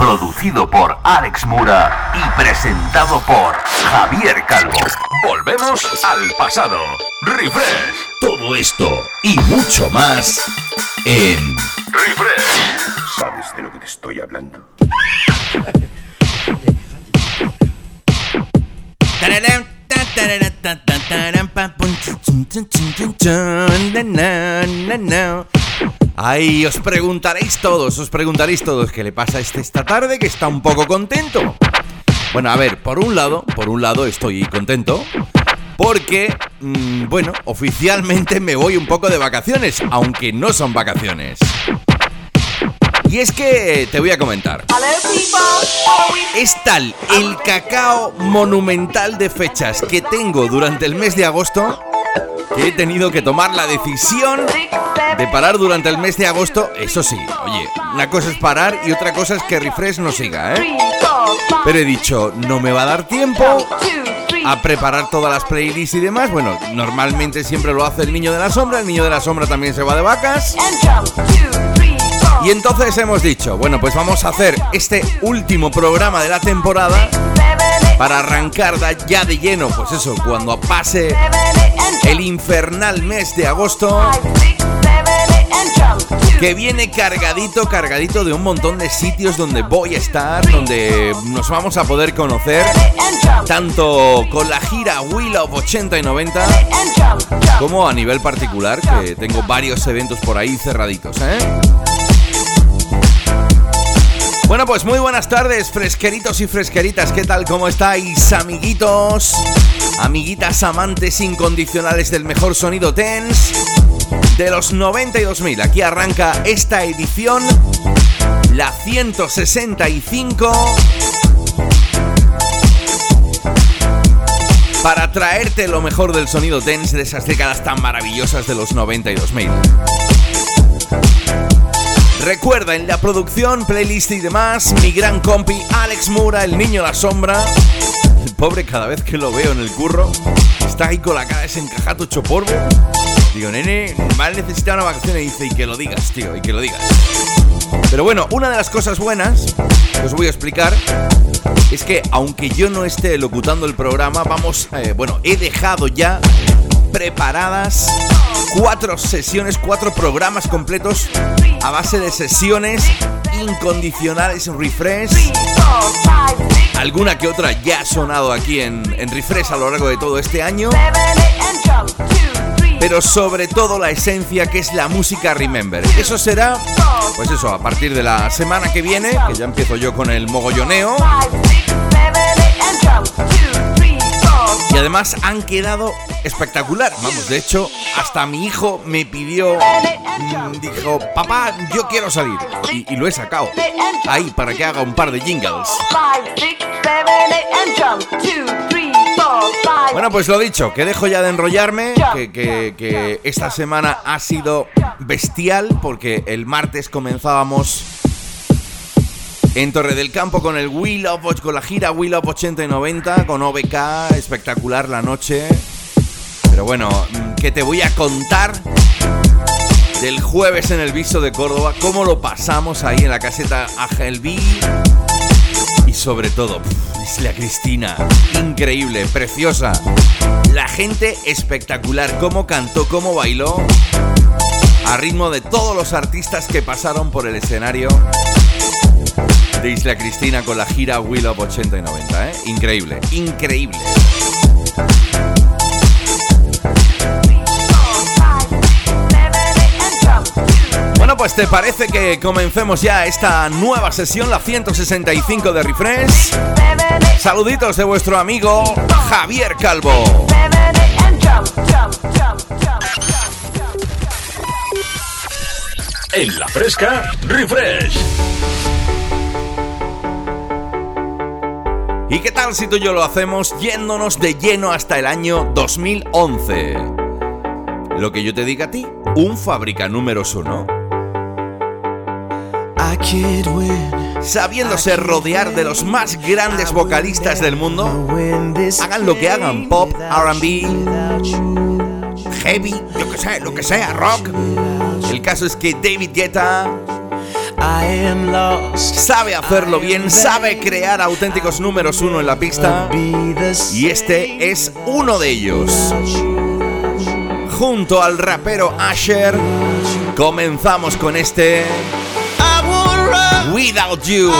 producido por Alex Mura y presentado por Javier Calvo. Volvemos al pasado. Refresh. Todo esto y mucho más en Refresh. ¿Sabes de lo que te estoy hablando? Ay, os preguntaréis todos, os preguntaréis todos qué le pasa a este esta tarde que está un poco contento. Bueno, a ver, por un lado, por un lado estoy contento porque, mm, bueno, oficialmente me voy un poco de vacaciones, aunque no son vacaciones. Y es que te voy a comentar. Es tal el cacao monumental de fechas que tengo durante el mes de agosto que he tenido que tomar la decisión de parar durante el mes de agosto. Eso sí, oye, una cosa es parar y otra cosa es que Refresh no siga, ¿eh? Pero he dicho, no me va a dar tiempo a preparar todas las playlists y demás. Bueno, normalmente siempre lo hace el niño de la sombra, el niño de la sombra también se va de vacas. Y entonces hemos dicho, bueno, pues vamos a hacer este último programa de la temporada para arrancar ya de lleno, pues eso, cuando pase el infernal mes de agosto que viene cargadito, cargadito de un montón de sitios donde voy a estar, donde nos vamos a poder conocer, tanto con la gira Wheel of 80 y 90, como a nivel particular, que tengo varios eventos por ahí cerraditos, ¿eh? Bueno, pues muy buenas tardes, fresqueritos y fresqueritas. ¿Qué tal? ¿Cómo estáis, amiguitos? Amiguitas amantes incondicionales del mejor sonido tense de los 92.000. Aquí arranca esta edición, la 165. Para traerte lo mejor del sonido tense de esas décadas tan maravillosas de los 92.000. Recuerda en la producción, playlist y demás, mi gran compi Alex Mura, el niño la sombra. El pobre cada vez que lo veo en el curro, está ahí con la cara desencajada, hecho polvo. Digo, nene, mal necesita una vacación y dice, y que lo digas, tío, y que lo digas. Pero bueno, una de las cosas buenas que os voy a explicar es que aunque yo no esté locutando el programa, vamos, eh, bueno, he dejado ya preparadas cuatro sesiones, cuatro programas completos a base de sesiones incondicionales en refresh. Alguna que otra ya ha sonado aquí en, en refresh a lo largo de todo este año. Pero sobre todo la esencia que es la música Remember. Eso será, pues eso, a partir de la semana que viene, que ya empiezo yo con el mogolloneo. Además han quedado espectacular. Vamos, de hecho, hasta mi hijo me pidió, mm, dijo, papá, yo quiero salir. Y, lo he sacado. Ahí, para que haga un par de jingles. Bueno, pues lo dicho, que dejo ya de enrollarme, que esta semana ha sido bestial porque el martes comenzábamos en Torre del Campo con el Wheel of con la gira Wheel of 80 y 90 con OBK, espectacular la noche. Pero bueno, que te voy a contar del jueves en el viso de Córdoba, cómo lo pasamos ahí en la caseta Agelby. Y sobre todo, Isla Cristina, increíble, preciosa. La gente espectacular, cómo cantó, cómo bailó, a ritmo de todos los artistas que pasaron por el escenario. De Isla Cristina con la gira Will of 80 y 90, ¿eh? Increíble, increíble. Bueno, pues te parece que comencemos ya esta nueva sesión, la 165 de Refresh. Saluditos de vuestro amigo Javier Calvo. En la fresca, refresh. ¿Y qué tal si tú y yo lo hacemos yéndonos de lleno hasta el año 2011? Lo que yo te diga a ti, un fábrica número uno. Sabiéndose rodear de los más grandes vocalistas del mundo, hagan lo que hagan, pop, RB, heavy, yo que sé, lo que sea, rock. El caso es que David Guetta sabe hacerlo bien, sabe crear auténticos números uno en la pista. Y este es uno de ellos. Junto al rapero Asher, comenzamos con este Without You.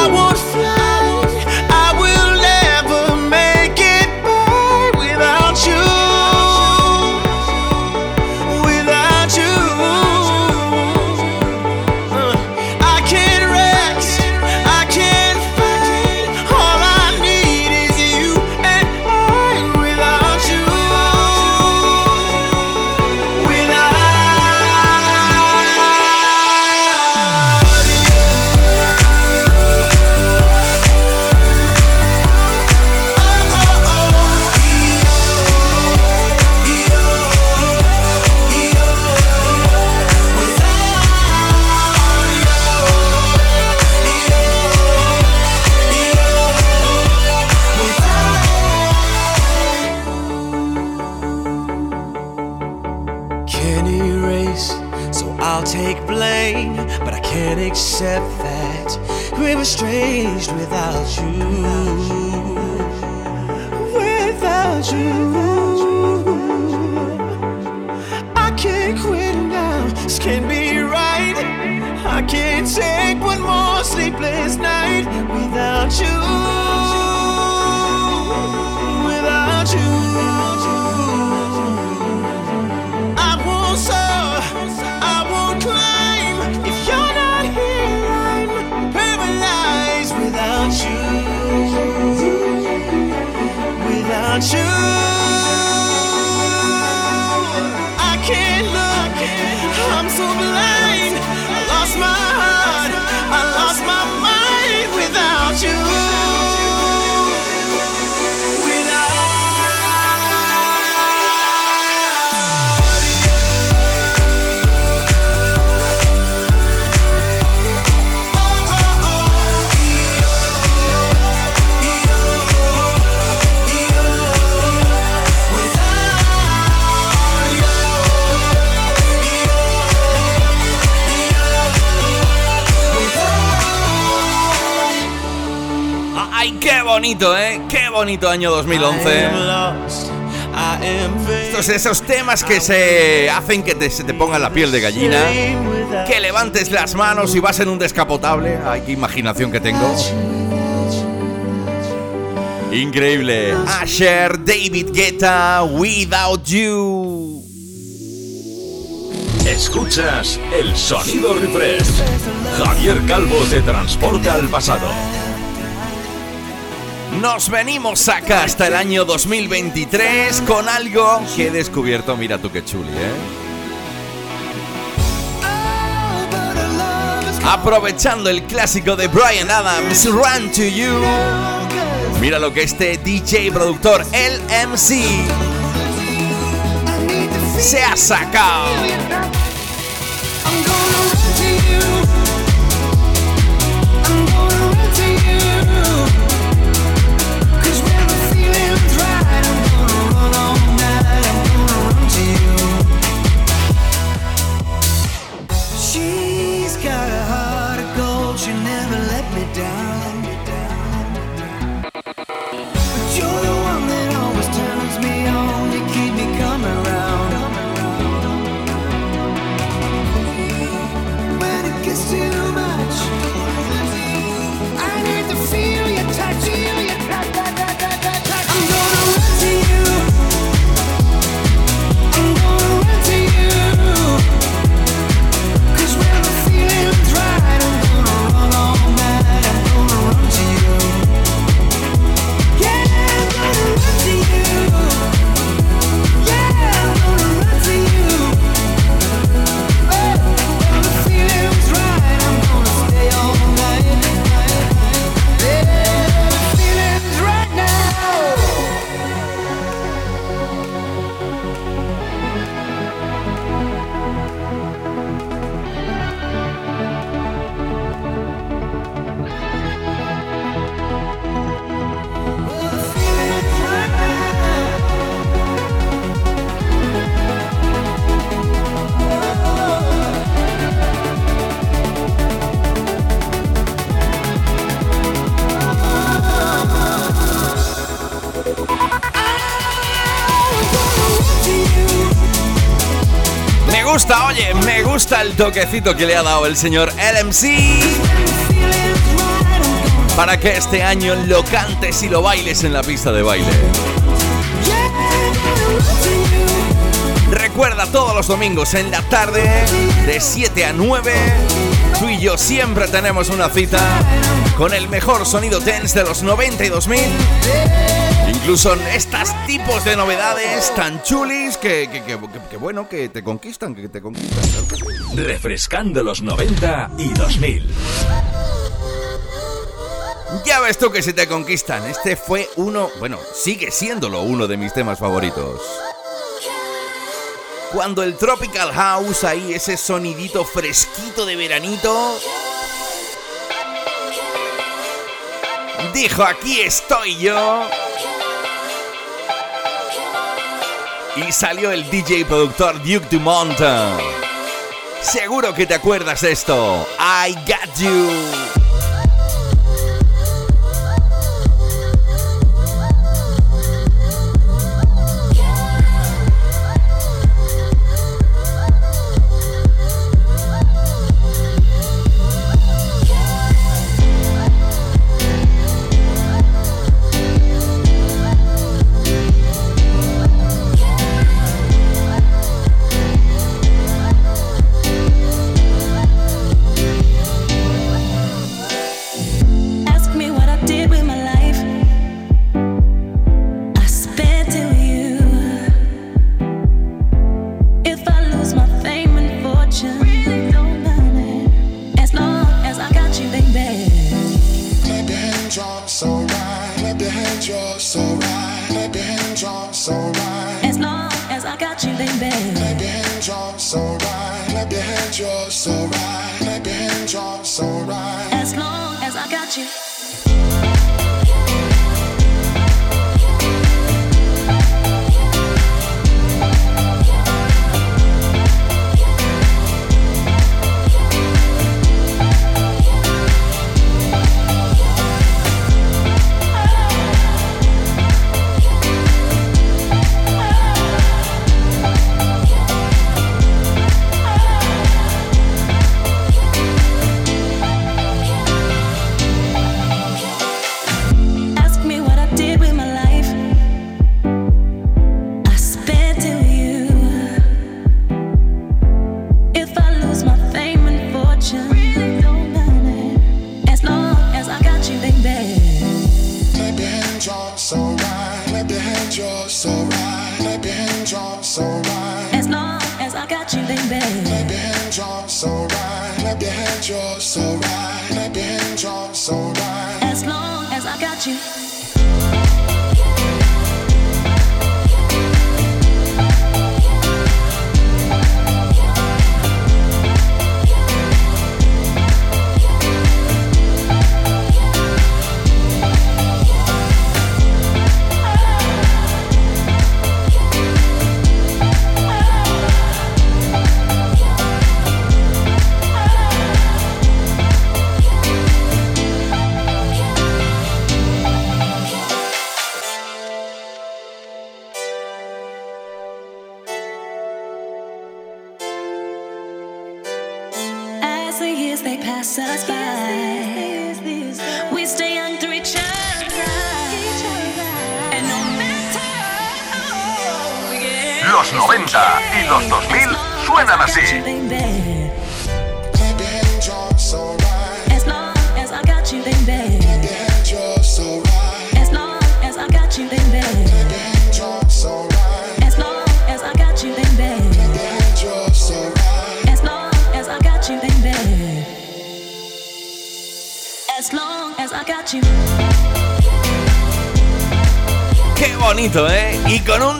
Bonito año 2011. Estos esos temas que se hacen que se te ponga la piel de gallina. Que levantes las manos y vas en un descapotable. Ay, qué imaginación que tengo. Increíble. Asher, David Guetta, Without You. Escuchas el sonido refresh. Javier Calvo te transporta al pasado. Nos venimos acá hasta el año 2023 con algo que he descubierto. Mira tú qué chuli, ¿eh? Aprovechando el clásico de Brian Adams, Run to You. Mira lo que este DJ productor, el MC, se ha sacado. Toquecito que le ha dado el señor LMC. Para que este año lo cantes y lo bailes en la pista de baile. Recuerda todos los domingos en la tarde, de 7 a 9, tú y yo siempre tenemos una cita con el mejor sonido tense de los 90 y 2000. Incluso estos tipos de novedades tan chulis que, que, bueno, que te conquistan, que te conquistan. Refrescando los 90 y 2000. Ya ves tú que si te conquistan. Este fue uno, bueno, sigue siéndolo uno de mis temas favoritos. Cuando el Tropical House, ahí ese sonidito fresquito de veranito. Dijo, aquí estoy yo. Y salió el DJ productor Duke Dumont. Seguro que te acuerdas de esto. I got you.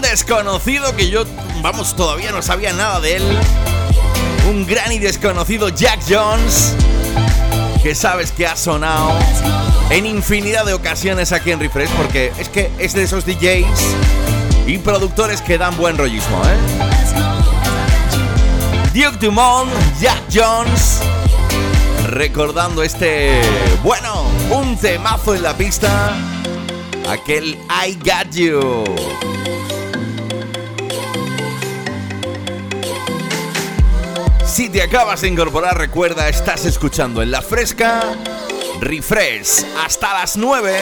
Desconocido que yo, vamos, todavía no sabía nada de él. Un gran y desconocido Jack Jones, que sabes que ha sonado en infinidad de ocasiones aquí en Refresh, porque es que es de esos DJs y productores que dan buen rollismo, ¿eh? Duke Dumont, Jack Jones, recordando este, bueno, un temazo en la pista, aquel I Got You. te acabas de incorporar, recuerda, estás escuchando en la fresca Refresh hasta las 9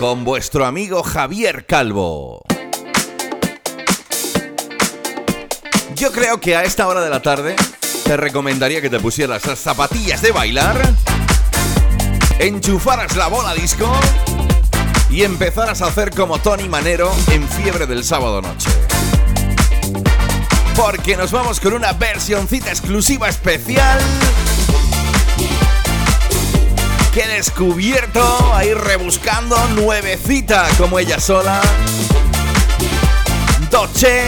con vuestro amigo Javier Calvo. Yo creo que a esta hora de la tarde te recomendaría que te pusieras las zapatillas de bailar, enchufaras la bola disco y empezaras a hacer como Tony Manero en fiebre del sábado noche. Porque nos vamos con una versioncita exclusiva especial que he descubierto ahí rebuscando nuevecita como ella sola. Doche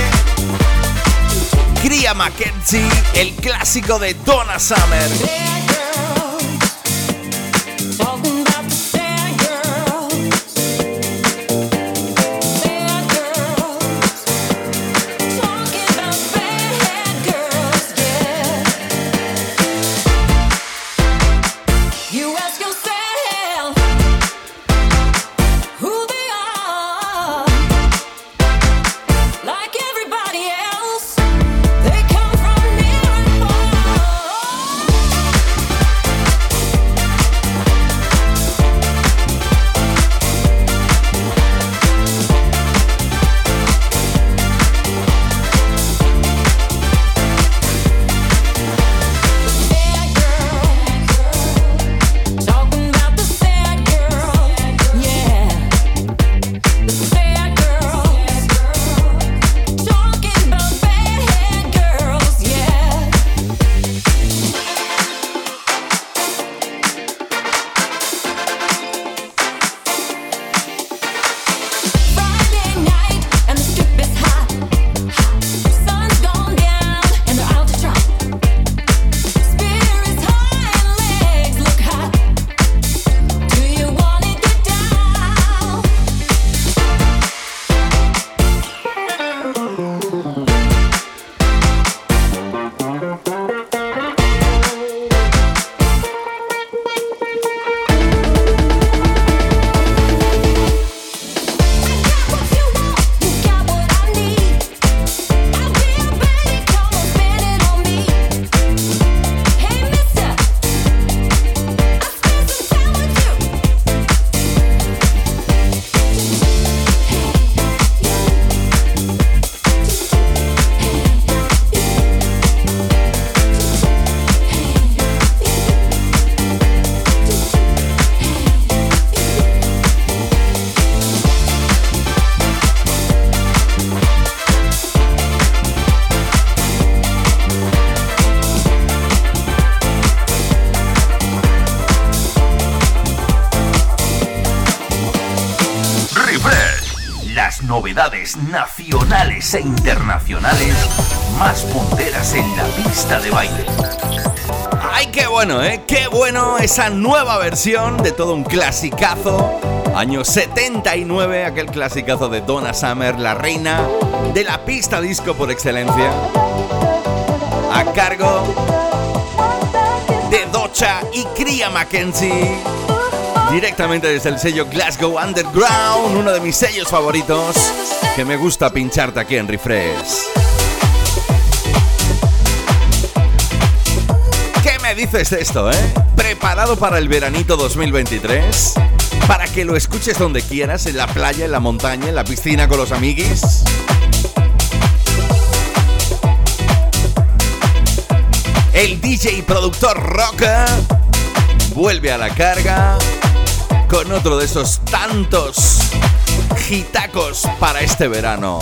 Cría Mackenzie, el clásico de Donna Summer. Nacionales e internacionales más punteras en la pista de baile. ¡Ay, qué bueno, eh! ¡Qué bueno esa nueva versión de todo un clasicazo! Año 79, aquel clasicazo de Donna Summer, la reina de la pista disco por excelencia. A cargo de Docha y Cría Mackenzie. Directamente desde el sello Glasgow Underground, uno de mis sellos favoritos que me gusta pincharte aquí en Refresh. ¿Qué me dices de esto, eh? ¿Preparado para el veranito 2023? Para que lo escuches donde quieras, en la playa, en la montaña, en la piscina con los amiguis. El DJ productor Rocker vuelve a la carga con otro de esos tantos hitacos para este verano.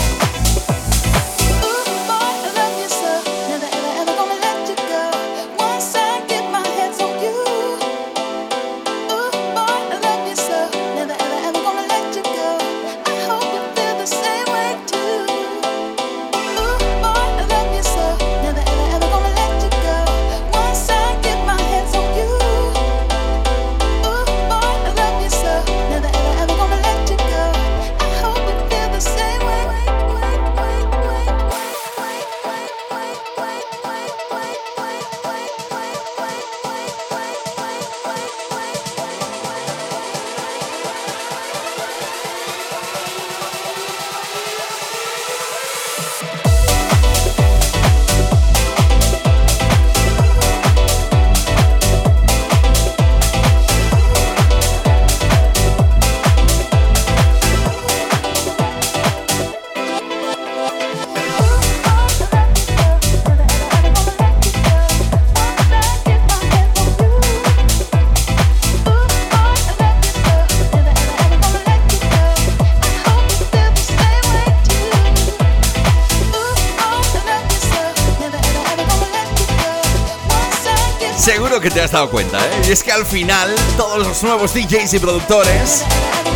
Seguro que te has dado cuenta, ¿eh? Y es que al final todos los nuevos DJs y productores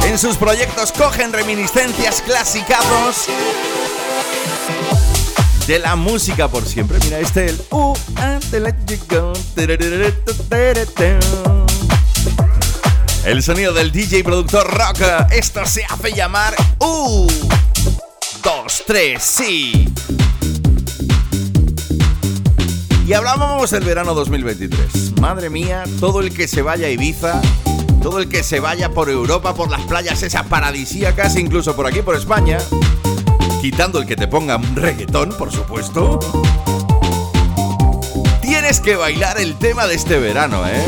en sus proyectos cogen reminiscencias clasicazos de la música por siempre. Mira, este el uh, El sonido del DJ productor rock. Esto se hace llamar Uh. Dos, tres, sí. Y hablábamos del verano 2023. Madre mía, todo el que se vaya a Ibiza, todo el que se vaya por Europa, por las playas esas paradisíacas, incluso por aquí, por España, quitando el que te ponga un reggaetón, por supuesto, tienes que bailar el tema de este verano, ¿eh?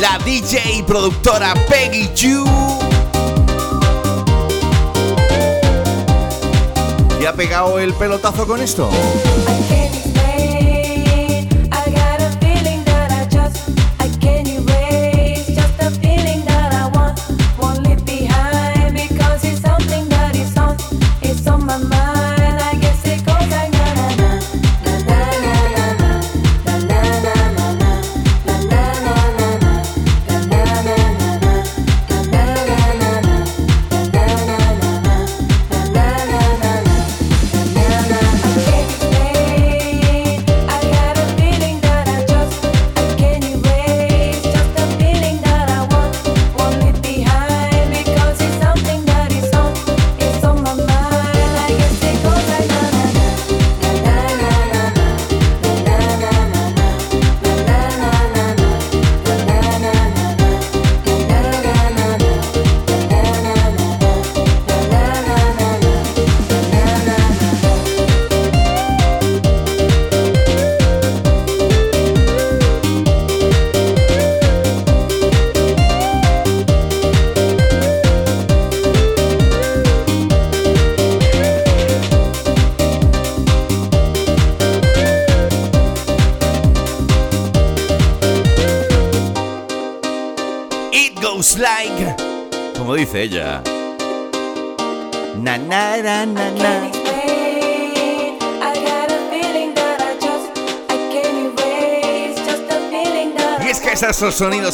La DJ y productora Peggy Chu ha pegado el pelotazo con esto?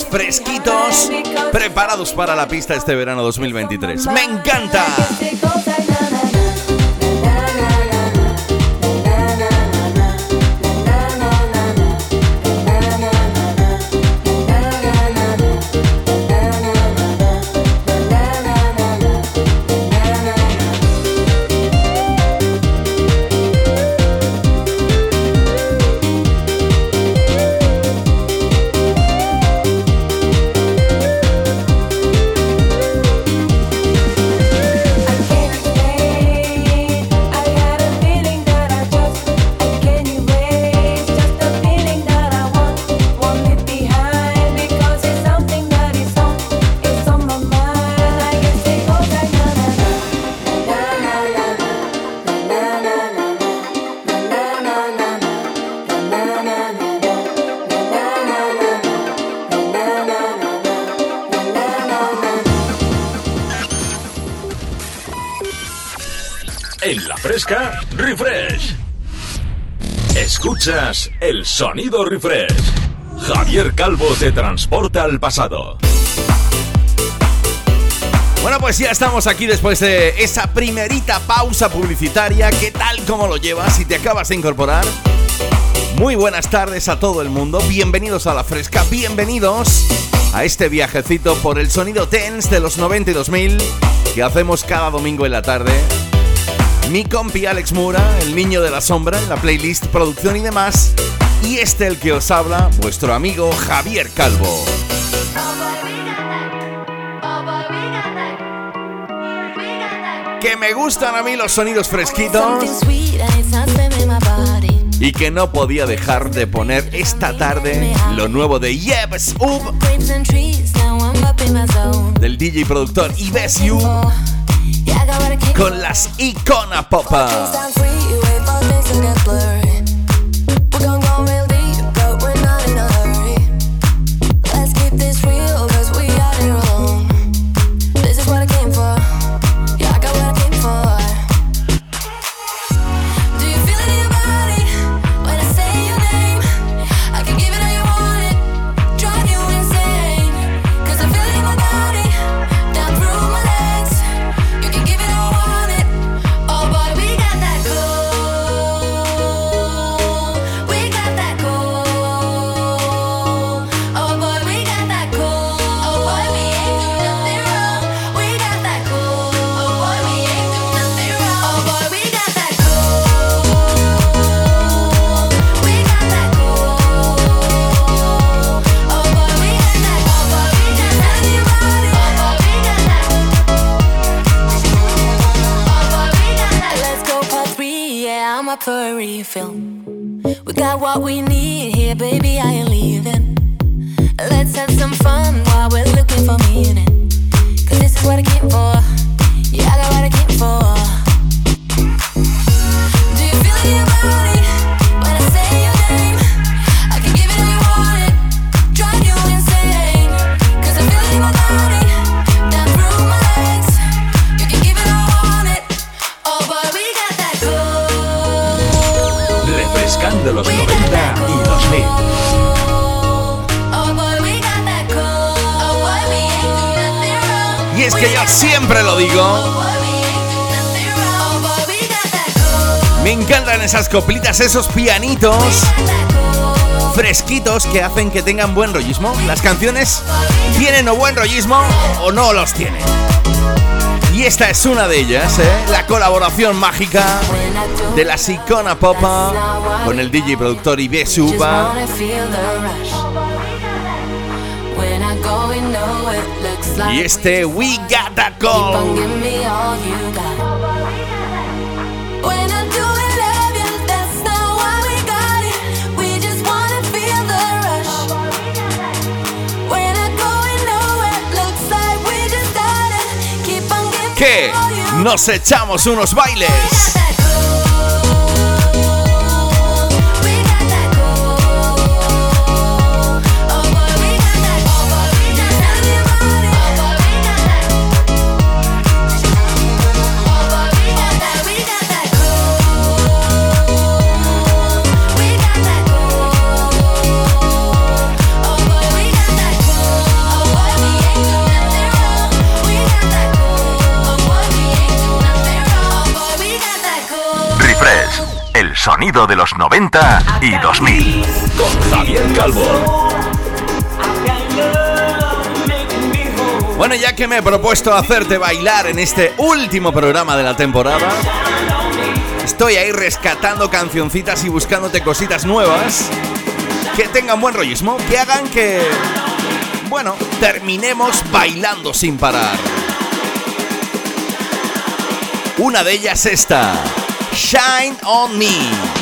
Fresquitos preparados para la pista este verano 2023. ¡Me encanta! El sonido Refresh. Javier Calvo te transporta al pasado. Bueno, pues ya estamos aquí después de esa primerita pausa publicitaria. ¿Qué tal como lo llevas si te acabas de incorporar? Muy buenas tardes a todo el mundo. Bienvenidos a la fresca. Bienvenidos a este viajecito por el sonido tense de los 92.000 que hacemos cada domingo en la tarde mi compi Alex Mura, el niño de la sombra, en la playlist, producción y demás. Y este el que os habla, vuestro amigo Javier Calvo. Que me gustan a mí los sonidos fresquitos. Y que no podía dejar de poner esta tarde lo nuevo de Yebs Up del DJ productor Ives con las Icona Popa. Siempre lo digo. Me encantan esas coplitas, esos pianitos fresquitos que hacen que tengan buen rollismo. Las canciones tienen o buen rollismo o no los tienen. Y esta es una de ellas, ¿eh? la colaboración mágica de la Sicona Popa con el DJ productor Ibe Suba. Y este We Got That Call. que nos echamos unos bailes. Sonido de los 90 y 2000. Con Javier Calvo. Bueno, ya que me he propuesto hacerte bailar en este último programa de la temporada, estoy ahí rescatando cancioncitas y buscándote cositas nuevas que tengan buen rollismo, que hagan que, bueno, terminemos bailando sin parar. Una de ellas esta. Shine on Me.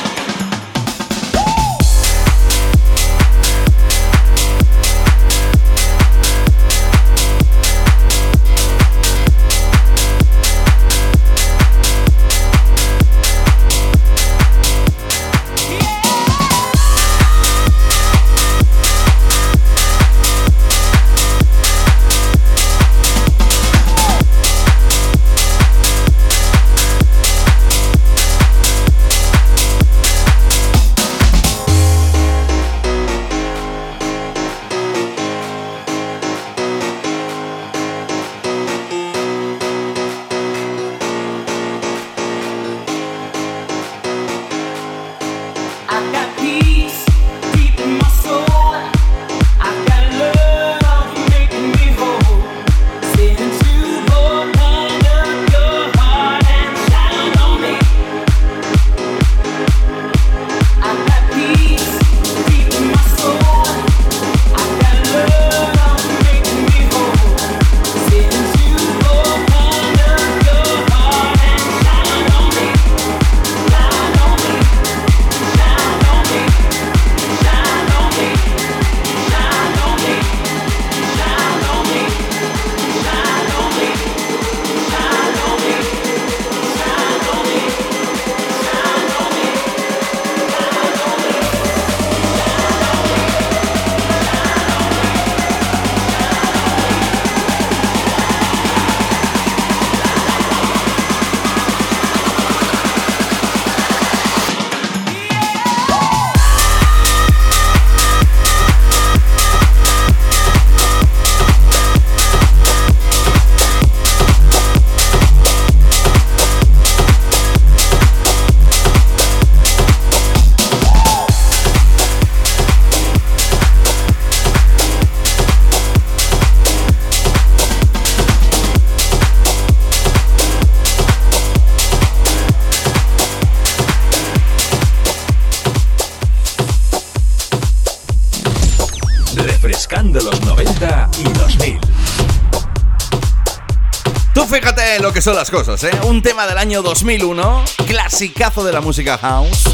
Son las cosas, ¿eh? Un tema del año 2001, clasicazo de la música house.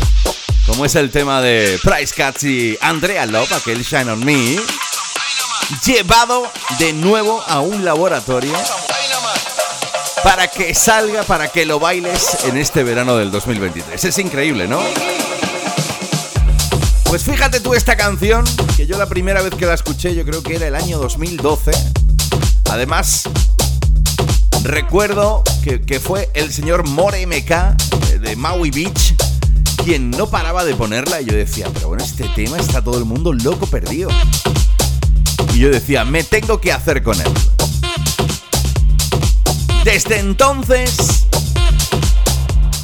como es el tema de Price Cats y Andrea Love, aquel Shine on Me, llevado de nuevo a un laboratorio para que salga, para que lo bailes en este verano del 2023. Es increíble, ¿no? Pues fíjate tú esta canción, que yo la primera vez que la escuché yo creo que era el año 2012. Además, recuerdo que, fue el señor More MK eh, de Maui Beach quien no paraba de ponerla y yo decía, pero bueno, este tema está todo el mundo loco perdido. Y yo decía, me tengo que hacer con él. Desde entonces,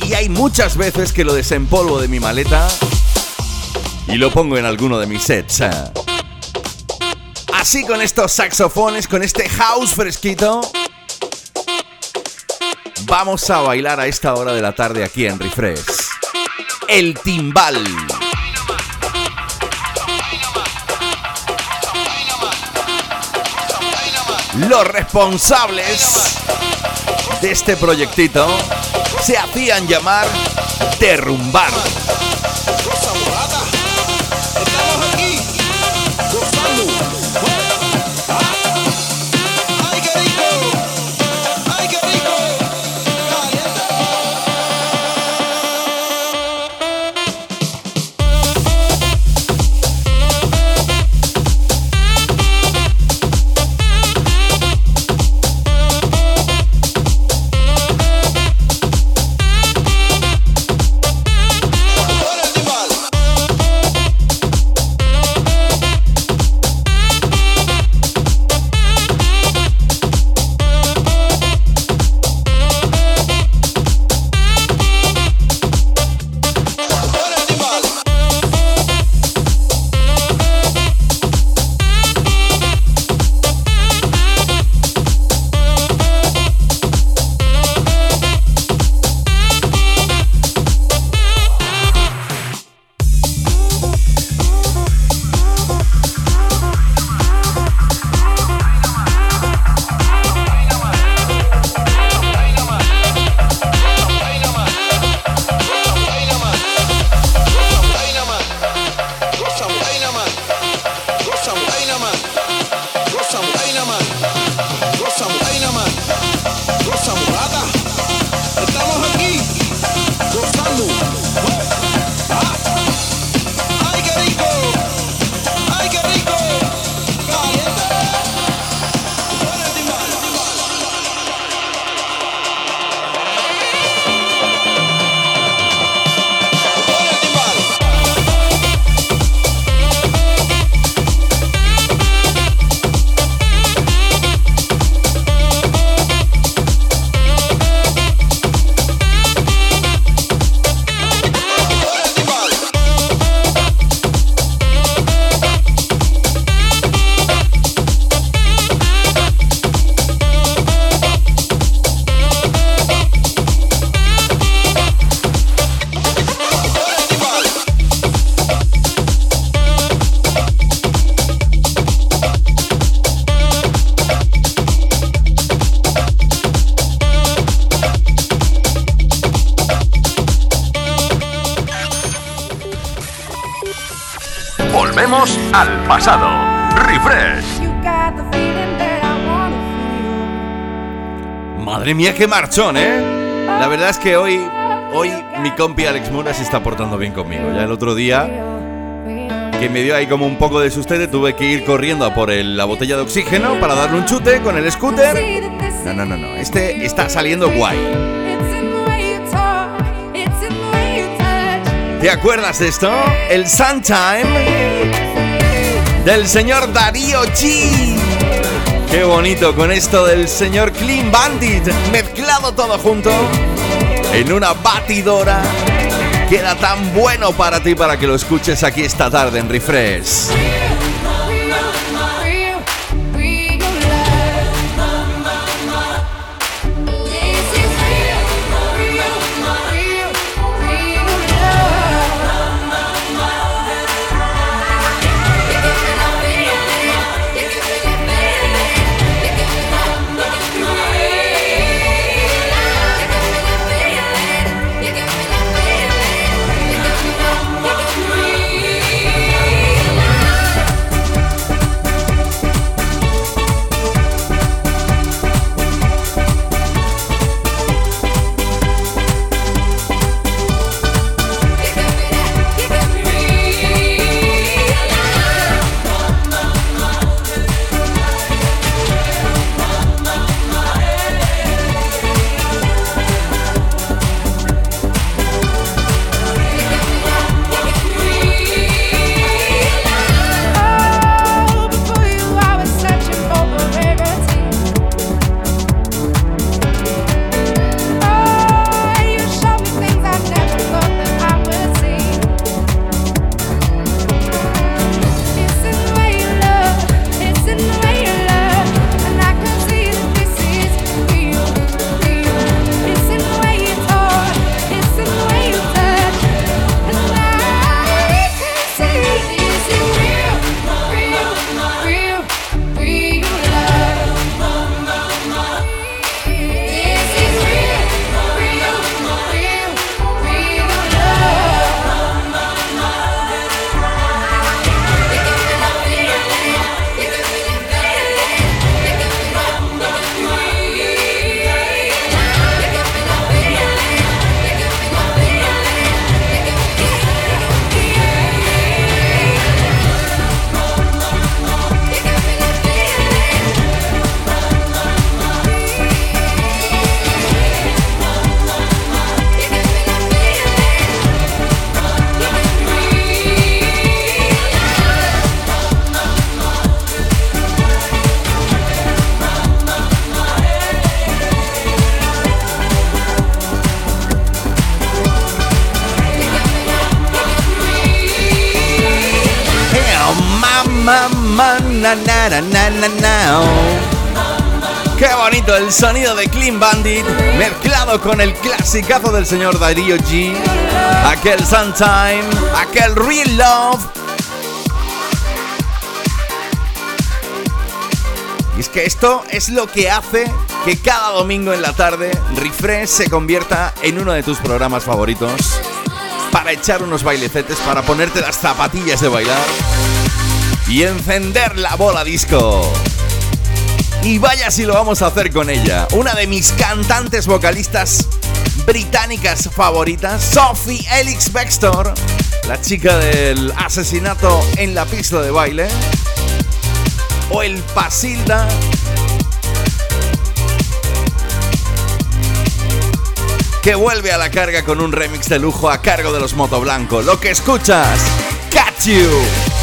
y hay muchas veces que lo desempolvo de mi maleta y lo pongo en alguno de mis sets. ¿eh? Así con estos saxofones, con este house fresquito, vamos a bailar a esta hora de la tarde aquí en Refresh. El timbal. Los responsables de este proyectito se hacían llamar Derrumbar. Madre mía, qué marchón, ¿eh? La verdad es que hoy, hoy mi compi Alex Mura se está portando bien conmigo. Ya el otro día, que me dio ahí como un poco de sustete, tuve que ir corriendo a por la botella de oxígeno para darle un chute con el scooter. No, no, no, no. Este está saliendo guay. ¿Te acuerdas de esto? El Suntime del señor Darío G. Qué bonito con esto del señor Clean Bandit, mezclado todo junto en una batidora. Queda tan bueno para ti para que lo escuches aquí esta tarde en Refresh. Con el clasicazo del señor Darío G. Aquel Suntime, aquel Real Love. Y es que esto es lo que hace que cada domingo en la tarde Refresh se convierta en uno de tus programas favoritos para echar unos bailecetes, para ponerte las zapatillas de bailar y encender la bola disco. Y vaya si lo vamos a hacer con ella, una de mis cantantes vocalistas británicas favoritas, Sophie Elix Baxter, la chica del asesinato en la pista de baile, o el Pasilda que vuelve a la carga con un remix de lujo a cargo de los Moto Blanco. Lo que escuchas, Catch You.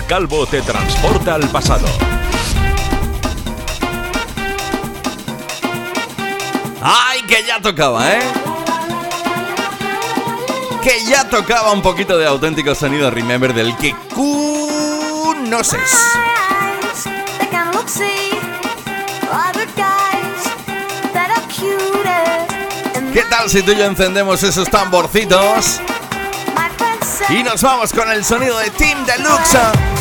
Calvo te transporta al pasado. ¡Ay, que ya tocaba, eh! Que ya tocaba un poquito de auténtico sonido Remember del que conoces. ¿Qué tal si tú y yo encendemos esos tamborcitos? Y nos vamos con el sonido de Team Deluxe.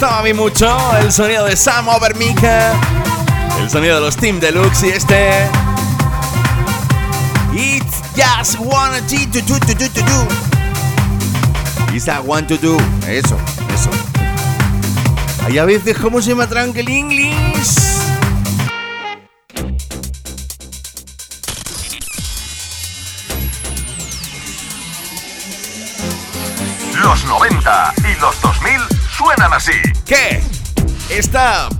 Gustaba a mí mucho el sonido de Sam Overmika, el sonido de los Team Deluxe y este. It's just one to do, to do, to do. It's a one to do. Eso, eso. Hay a veces como se me atranca el inglés.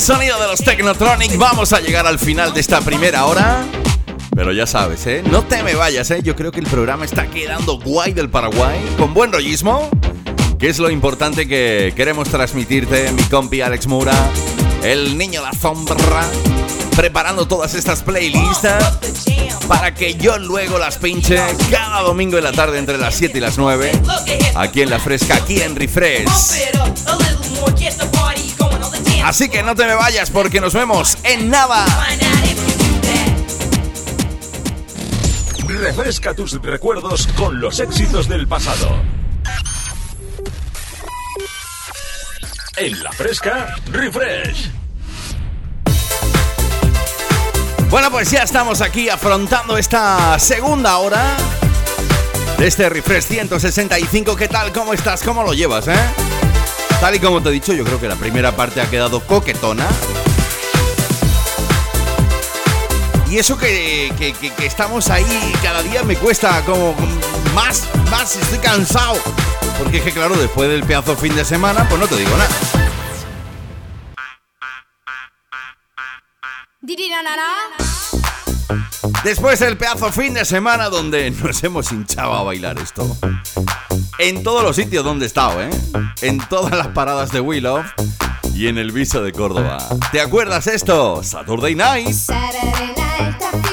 El sonido de los Technotronic vamos a llegar al final de esta primera hora. Pero ya sabes, ¿eh? No te me vayas, ¿eh? Yo creo que el programa está quedando guay del Paraguay, con buen rollismo, que es lo importante que queremos transmitirte, mi compi Alex Mura, el niño la sombra, preparando todas estas playlists para que yo luego las pinche cada domingo en la tarde entre las 7 y las 9, aquí en La Fresca, aquí en Refresh. Así que no te me vayas porque nos vemos en nada. Refresca tus recuerdos con los éxitos del pasado. En la fresca, refresh. Bueno, pues ya estamos aquí afrontando esta segunda hora de este refresh 165. ¿Qué tal? ¿Cómo estás? ¿Cómo lo llevas, eh? Tal y como te he dicho, yo creo que la primera parte ha quedado coquetona. Y eso que, estamos ahí, cada día me cuesta como más, más, estoy cansado. Porque es que claro, después del pedazo fin de semana, pues no te digo nada. Después del pedazo fin de semana donde nos hemos hinchado a bailar esto. En todos los sitios donde he estado, ¿eh? En todas las paradas de Willow y en el viso de Córdoba. ¿Te acuerdas esto? Saturday Night. Saturday night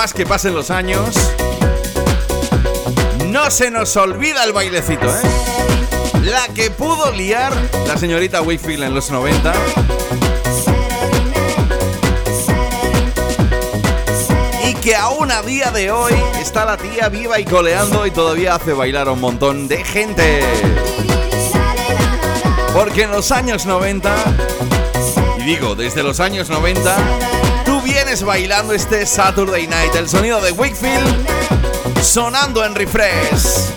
más que pasen los años, no se nos olvida el bailecito, ¿eh? La que pudo liar la señorita Wakefield en los 90. Y que aún a día de hoy está la tía viva y coleando y todavía hace bailar a un montón de gente. Porque en los años 90, y digo, desde los años 90, vienes bailando este Saturday Night. El sonido de Wakefield sonando en refresh.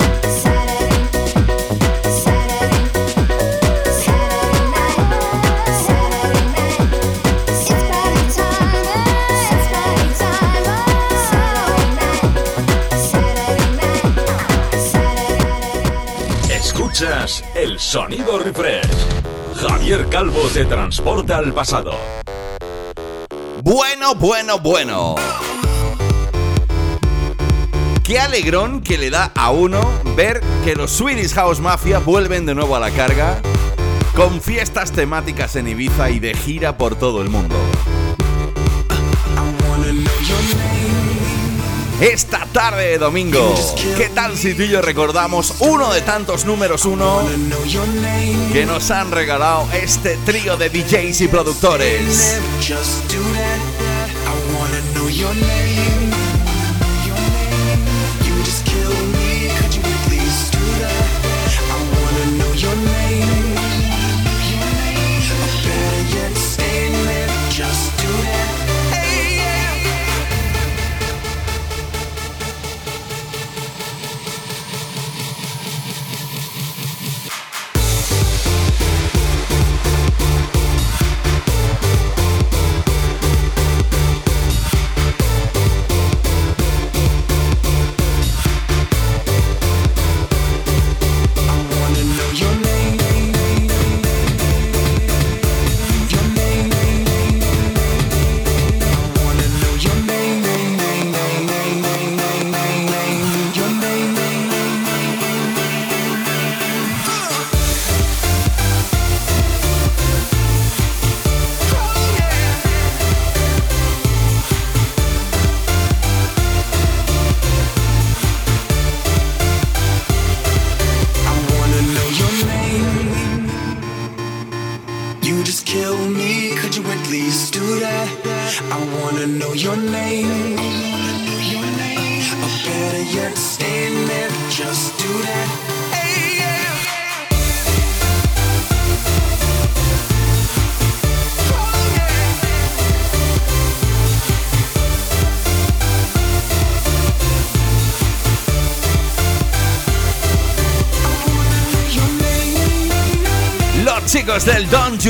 Escuchas el sonido refresh. Javier Calvo te transporta al pasado. Bueno, bueno, bueno. Qué alegrón que le da a uno ver que los Swedish House Mafia vuelven de nuevo a la carga con fiestas temáticas en Ibiza y de gira por todo el mundo. esta tarde de domingo. ¿Qué tal si tú y yo recordamos uno de tantos números uno que nos han regalado este trío de DJs y productores?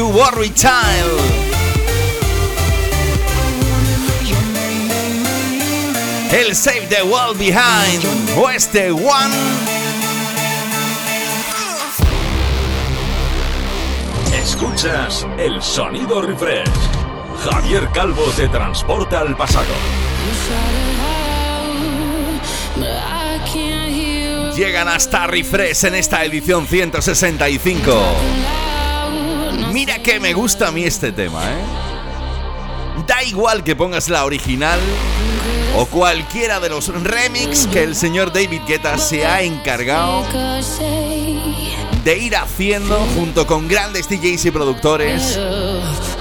Worry Child. El Save the World Behind o este One. Escuchas el sonido refresh. Javier Calvo te transporta al pasado. Llegan hasta Refresh en esta edición 165. Mira que me gusta a mí este tema, ¿eh? Da igual que pongas la original o cualquiera de los remix que el señor David Guetta se ha encargado de ir haciendo junto con grandes DJs y productores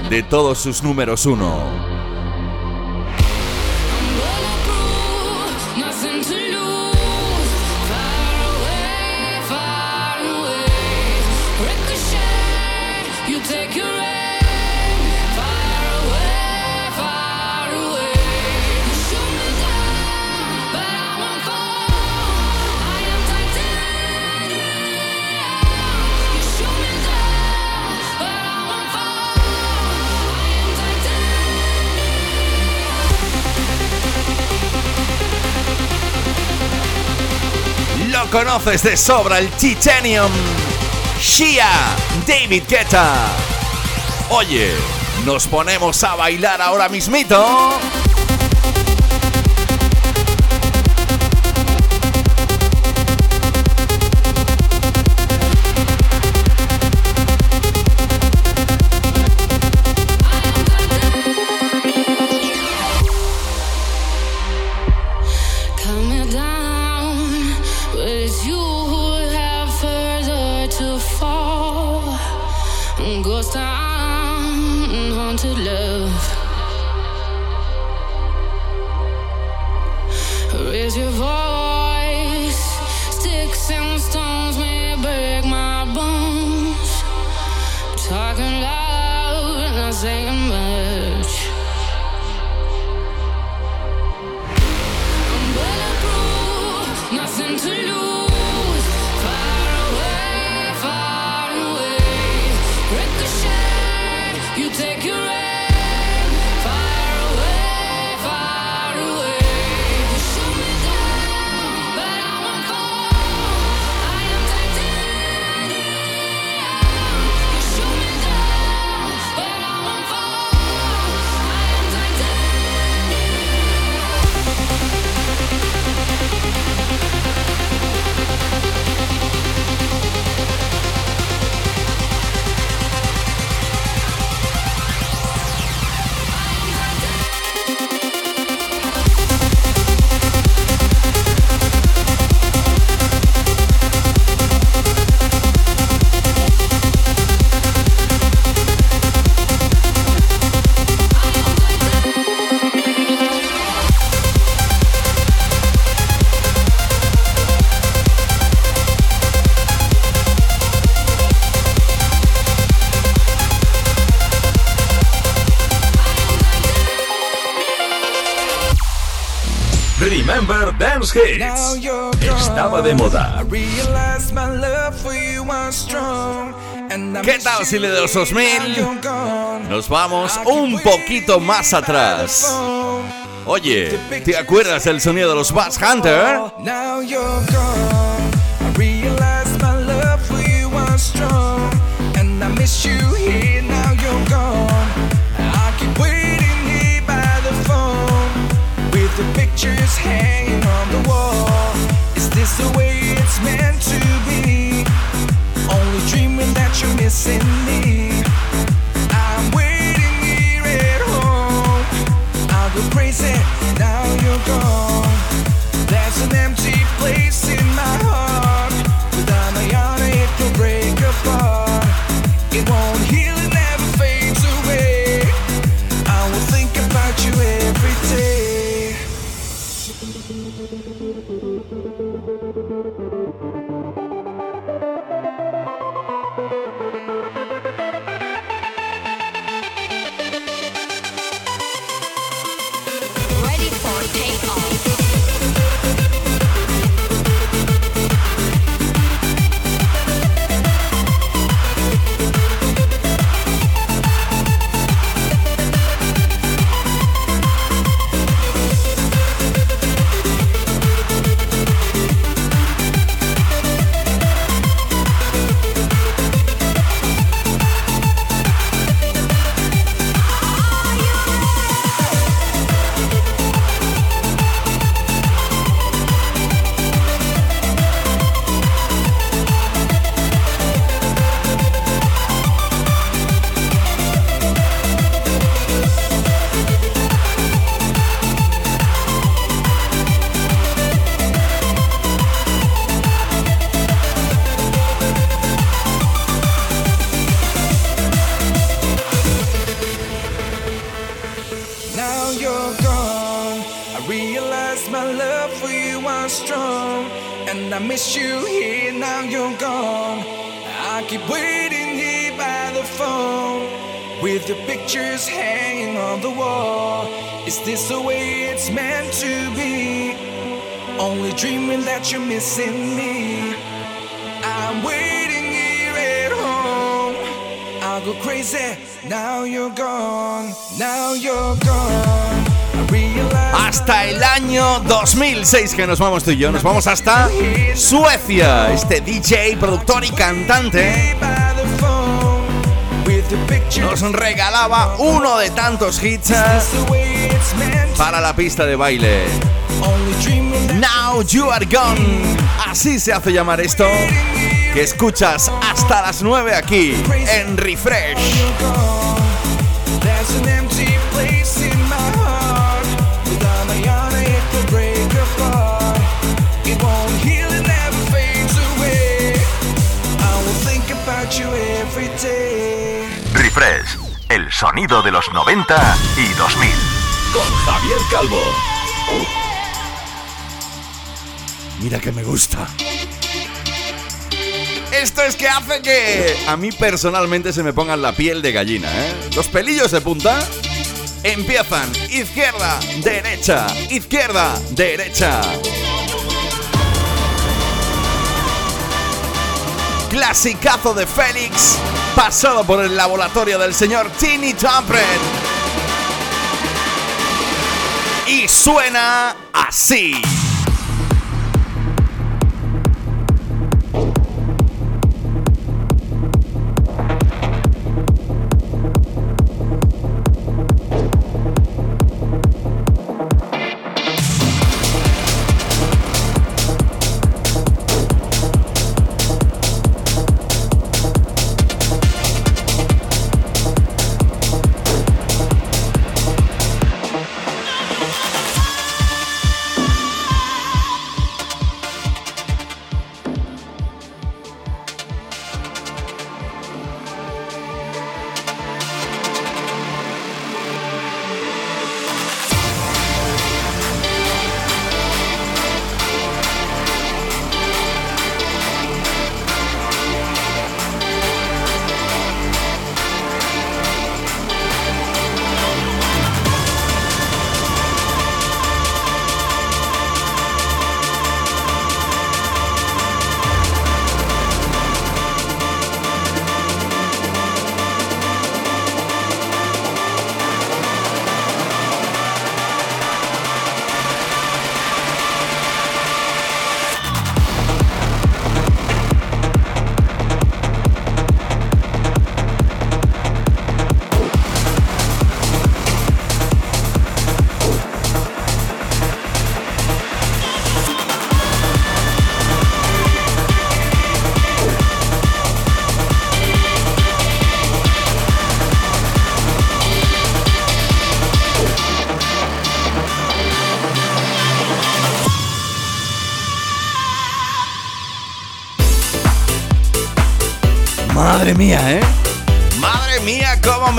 de todos sus números uno. Conoces de sobra el Titanium. Shia, David Guetta. Oye, nos ponemos a bailar ahora mismito. down to love. Raise your voice. Estaba de moda. ¿Qué tal si le de los 2000 nos vamos un poquito más atrás? Oye, ¿te acuerdas del sonido de los Bass Hunter? Missing me. 2006 que nos vamos tú y yo, nos vamos hasta Suecia. Este DJ, productor y cantante nos regalaba uno de tantos hits para la pista de baile. Now you are gone. Así se hace llamar esto que escuchas hasta las 9 aquí en Refresh. El sonido de los 90 y 2000. Con Javier Calvo. Mira que me gusta. Esto es que hace que a mí personalmente se me pongan la piel de gallina, ¿eh? Los pelillos de punta empiezan izquierda, derecha, izquierda, derecha. Clasicazo de Félix, pasado por el laboratorio del señor Tini Tampren. Y suena así.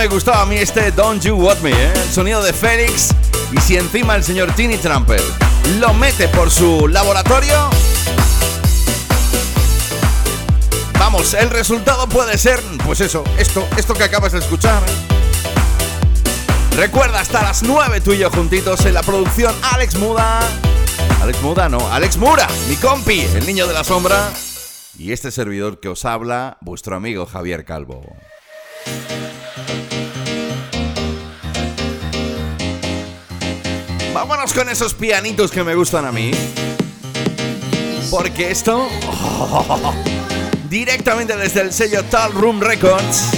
Me gustaba a mí este Don't You Want Me, ¿eh? El sonido de Félix. Y si encima el señor Tini Trumper lo mete por su laboratorio. Vamos, el resultado puede ser, pues eso, esto, esto que acabas de escuchar. Recuerda, hasta las 9 tú y yo juntitos en la producción Alex Muda. Alex Muda, no, Alex Mura, mi compi, el niño de la sombra. Y este servidor que os habla, vuestro amigo Javier Calvo. Vámonos con esos pianitos que me gustan a mí. Porque esto... directamente desde el sello Tal Room Records.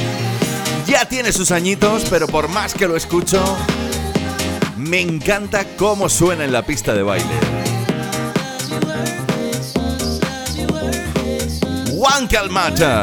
Ya tiene sus añitos, pero por más que lo escucho, me encanta cómo suena en la pista de baile. One Calmata.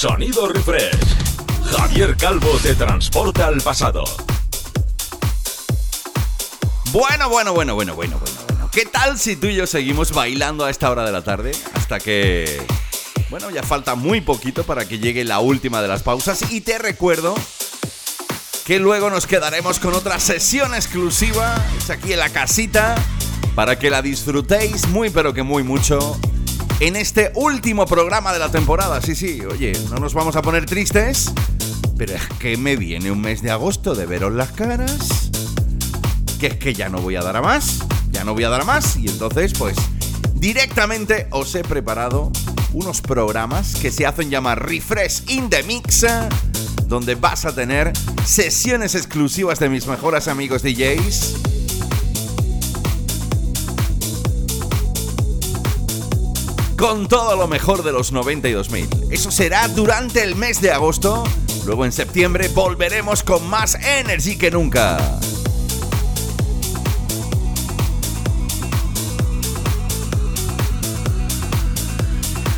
Sonido refresh. Javier Calvo te transporta al pasado. Bueno, bueno, bueno, bueno, bueno, bueno, bueno. ¿Qué tal si tú y yo seguimos bailando a esta hora de la tarde? Hasta que... Bueno, ya falta muy poquito para que llegue la última de las pausas y te recuerdo que luego nos quedaremos con otra sesión exclusiva, es aquí en la casita, para que la disfrutéis muy pero que muy mucho en este último programa de la temporada. Sí, sí, oye, no nos vamos a poner tristes, pero es que me viene un mes de agosto de veros las caras, que es que ya no voy a dar a más, ya no voy a dar a más, y entonces pues directamente os he preparado unos programas que se hacen llamar Refresh in the Mix, donde vas a tener sesiones exclusivas de mis mejores amigos DJs con todo lo mejor de los 92.000. Eso será durante el mes de agosto. Luego en septiembre volveremos con más energy que nunca.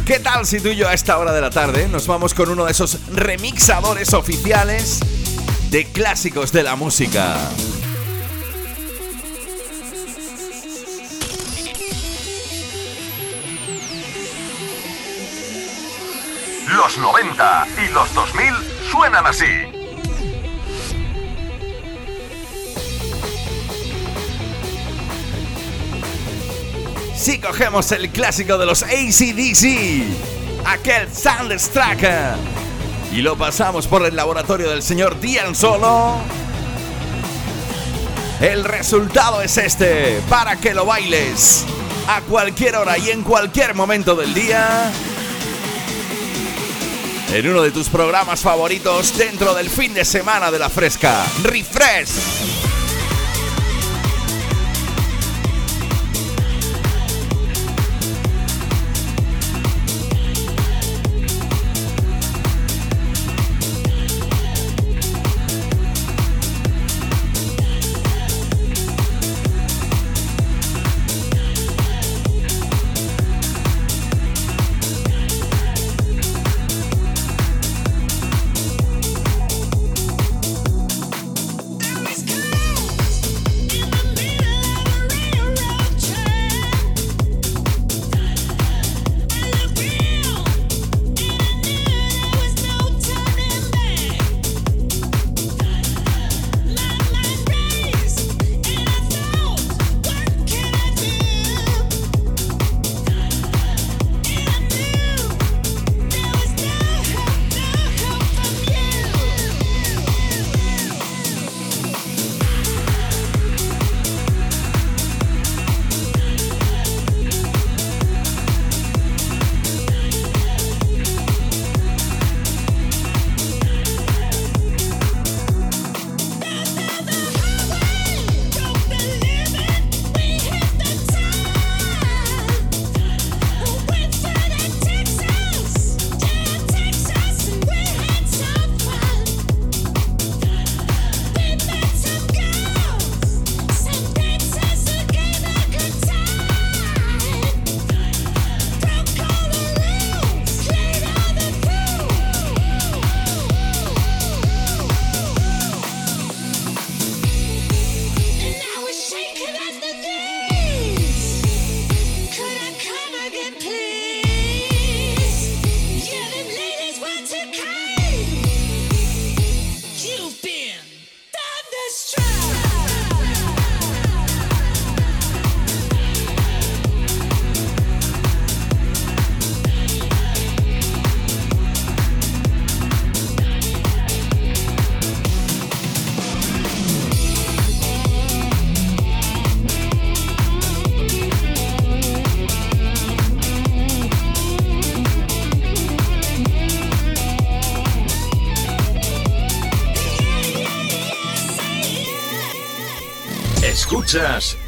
¿Qué tal si tú y yo a esta hora de la tarde nos vamos con uno de esos remixadores oficiales de clásicos de la música? Los 90 y los 2000 suenan así. Si cogemos el clásico de los ACDC, aquel Soundtrack, y lo pasamos por el laboratorio del señor Dian Solo, el resultado es este, para que lo bailes a cualquier hora y en cualquier momento del día en uno de tus programas favoritos dentro del fin de semana de la fresca. Refresh.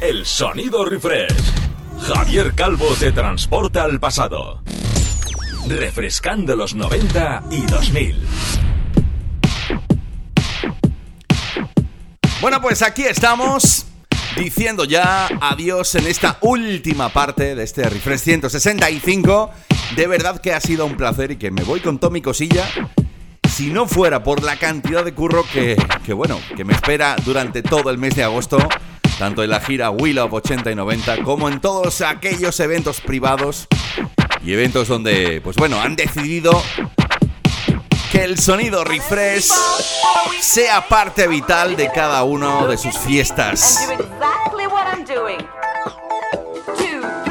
El sonido refresh. Javier Calvo te transporta al pasado. Refrescando los 90 y 2000. Bueno, pues aquí estamos diciendo ya adiós en esta última parte de este Refresh 165. De verdad que ha sido un placer y que me voy con Tommy Cosilla. Si no fuera por la cantidad de curro que, que bueno, que me espera durante todo el mes de agosto tanto en la gira Wheel of 80 y 90 como en todos aquellos eventos privados y eventos donde, pues bueno, han decidido que el sonido refresh sea parte vital de cada uno de sus fiestas.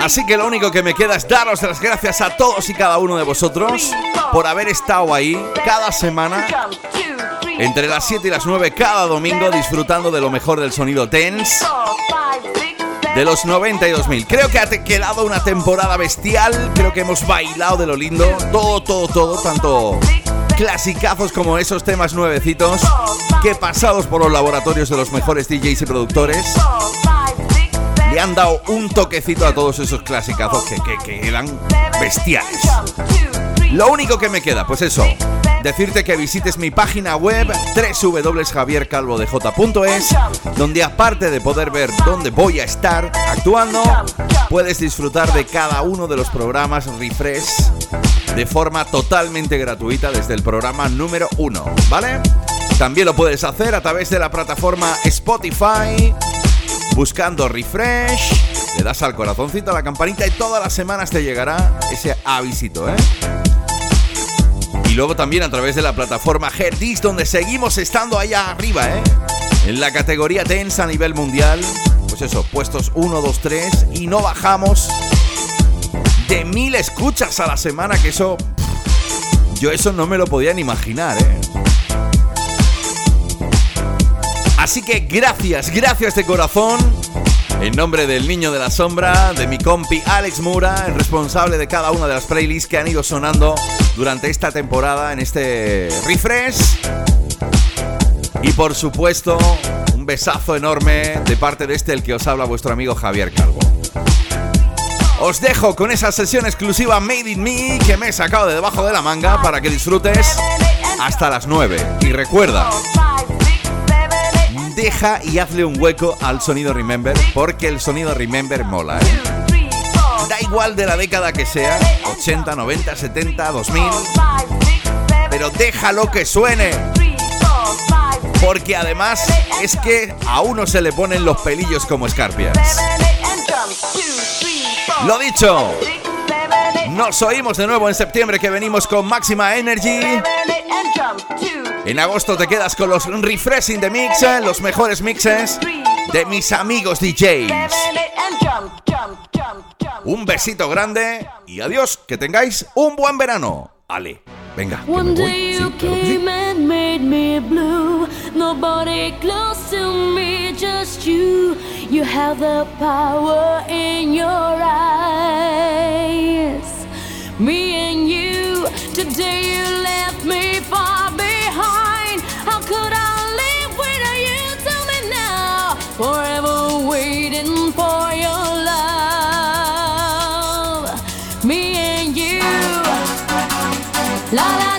Así que lo único que me queda es daros las gracias a todos y cada uno de vosotros por haber estado ahí cada semana entre las 7 y las 9 cada domingo disfrutando de lo mejor del sonido tense de los 92.000. Creo que ha quedado una temporada bestial, creo que hemos bailado de lo lindo, todo, todo, todo, tanto clasicazos como esos temas nuevecitos que pasados por los laboratorios de los mejores DJs y productores le han dado un toquecito a todos esos clasicazos que, que, que eran bestiales. Lo único que me queda, pues eso, decirte que visites mi página web www.javiercalvodej.es, donde aparte de poder ver dónde voy a estar actuando, puedes disfrutar de cada uno de los programas Refresh de forma totalmente gratuita desde el programa número 1, ¿vale? También lo puedes hacer a través de la plataforma Spotify, buscando Refresh, le das al corazoncito a la campanita y todas las semanas te llegará ese avisito, ¿eh? Y luego también a través de la plataforma Herdis, donde seguimos estando allá arriba, ¿eh? En la categoría Dance a nivel mundial. Pues eso, puestos 1, 2, 3. Y no bajamos de mil escuchas a la semana, que eso. Yo eso no me lo podía ni imaginar, ¿eh? Así que gracias, gracias de corazón. En nombre del niño de la sombra, de mi compi Alex Mura, el responsable de cada una de las playlists que han ido sonando durante esta temporada en este refresh. Y por supuesto, un besazo enorme de parte de este el que os habla vuestro amigo Javier Calvo. Os dejo con esa sesión exclusiva Made in Me que me he sacado de debajo de la manga para que disfrutes hasta las 9. Y recuerda, deja y hazle un hueco al sonido Remember, porque el sonido Remember mola, ¿eh? Da igual de la década que sea, 80, 90, 70, 2000, pero déjalo que suene. Porque además es que a uno se le ponen los pelillos como escarpias. Lo dicho, nos oímos de nuevo en septiembre que venimos con máxima energy. En agosto te quedas con los refreshing de mix, los mejores mixes de mis amigos DJs. Un besito grande y adiós, que tengáis un buen verano. Ale, venga. que me voy. Sí, claro que sí. me and you, today you left me far Forever waiting for your love. Me and you. La la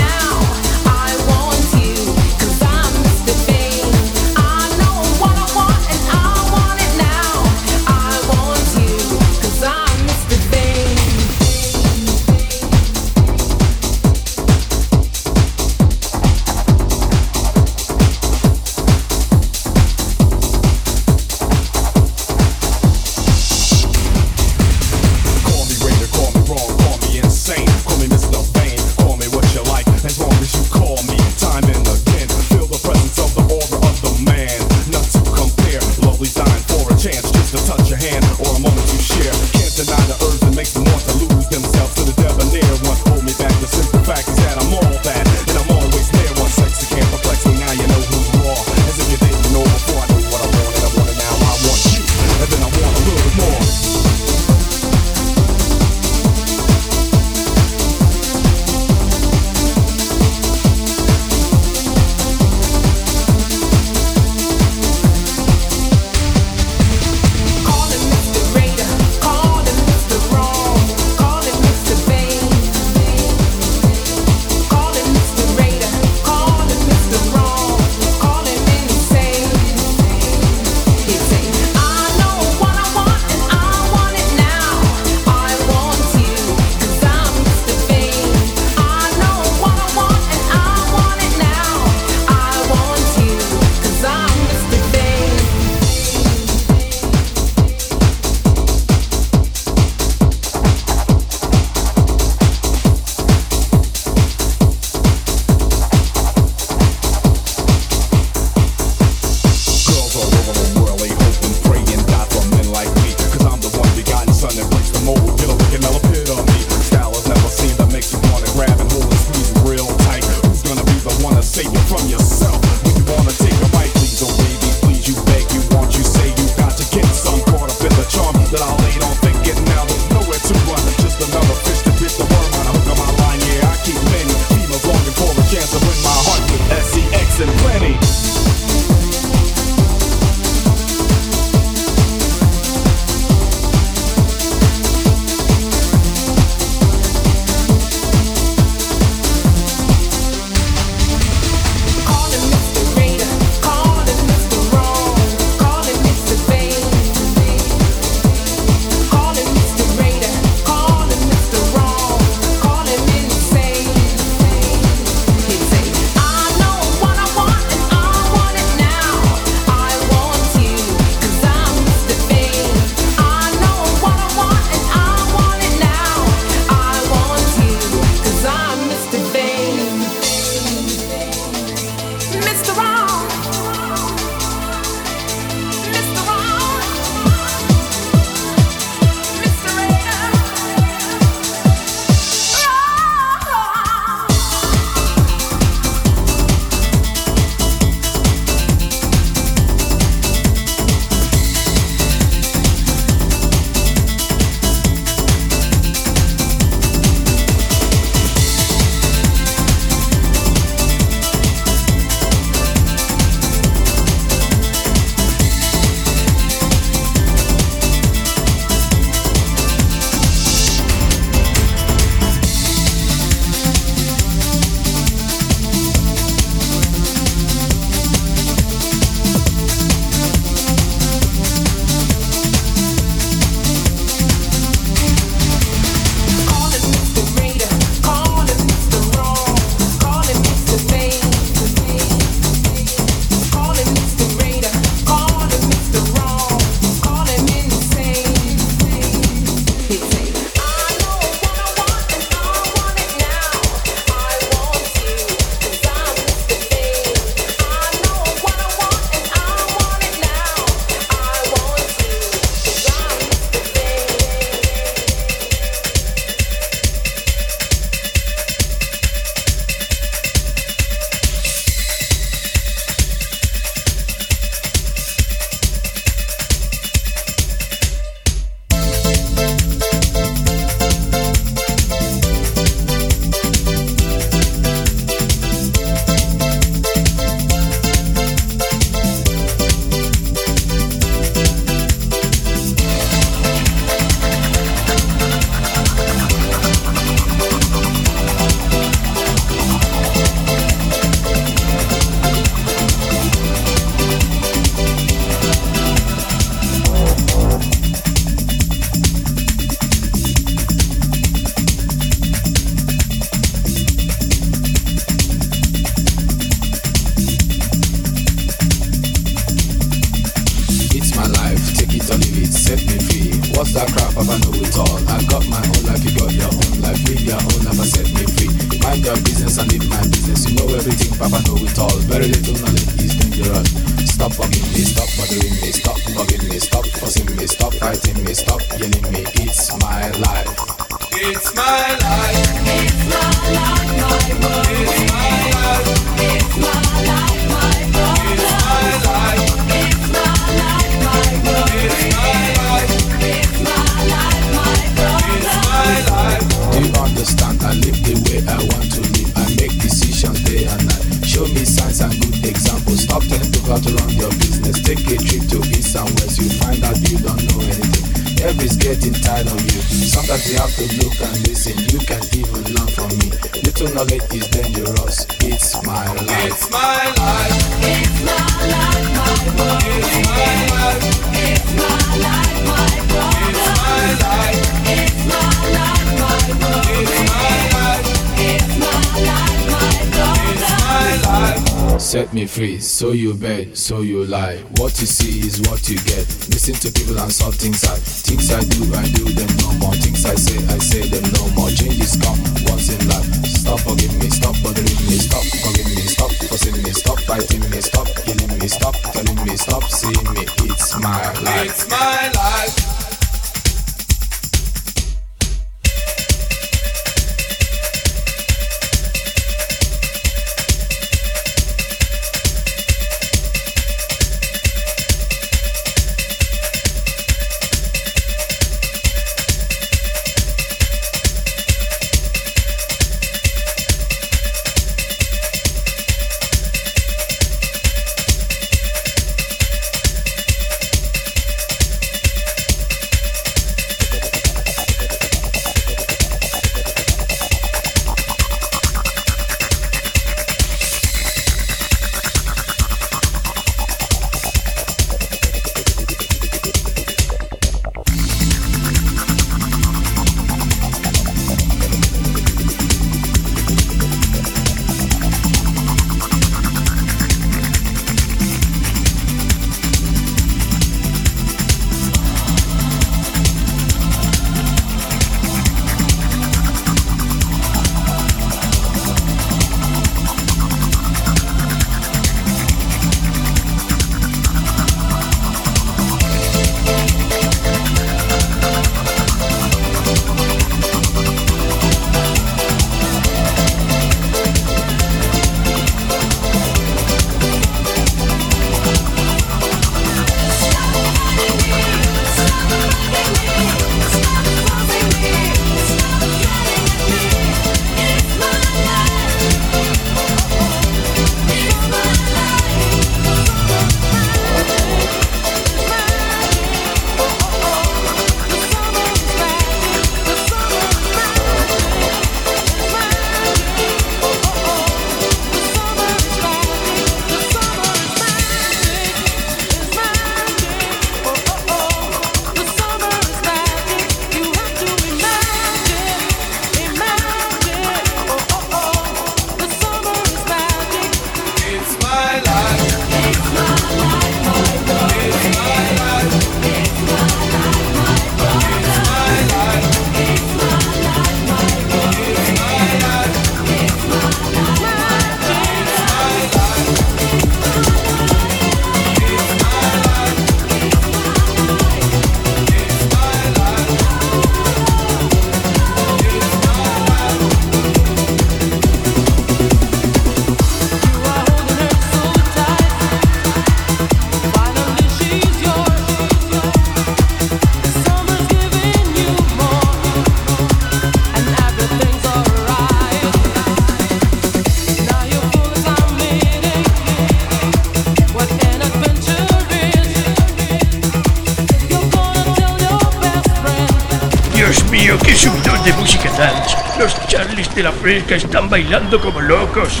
Que están bailando como locos.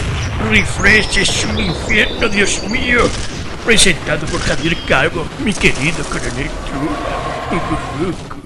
Refresh es un infierno, Dios mío. Presentado por Javier Calvo, mi querido coronel Trula.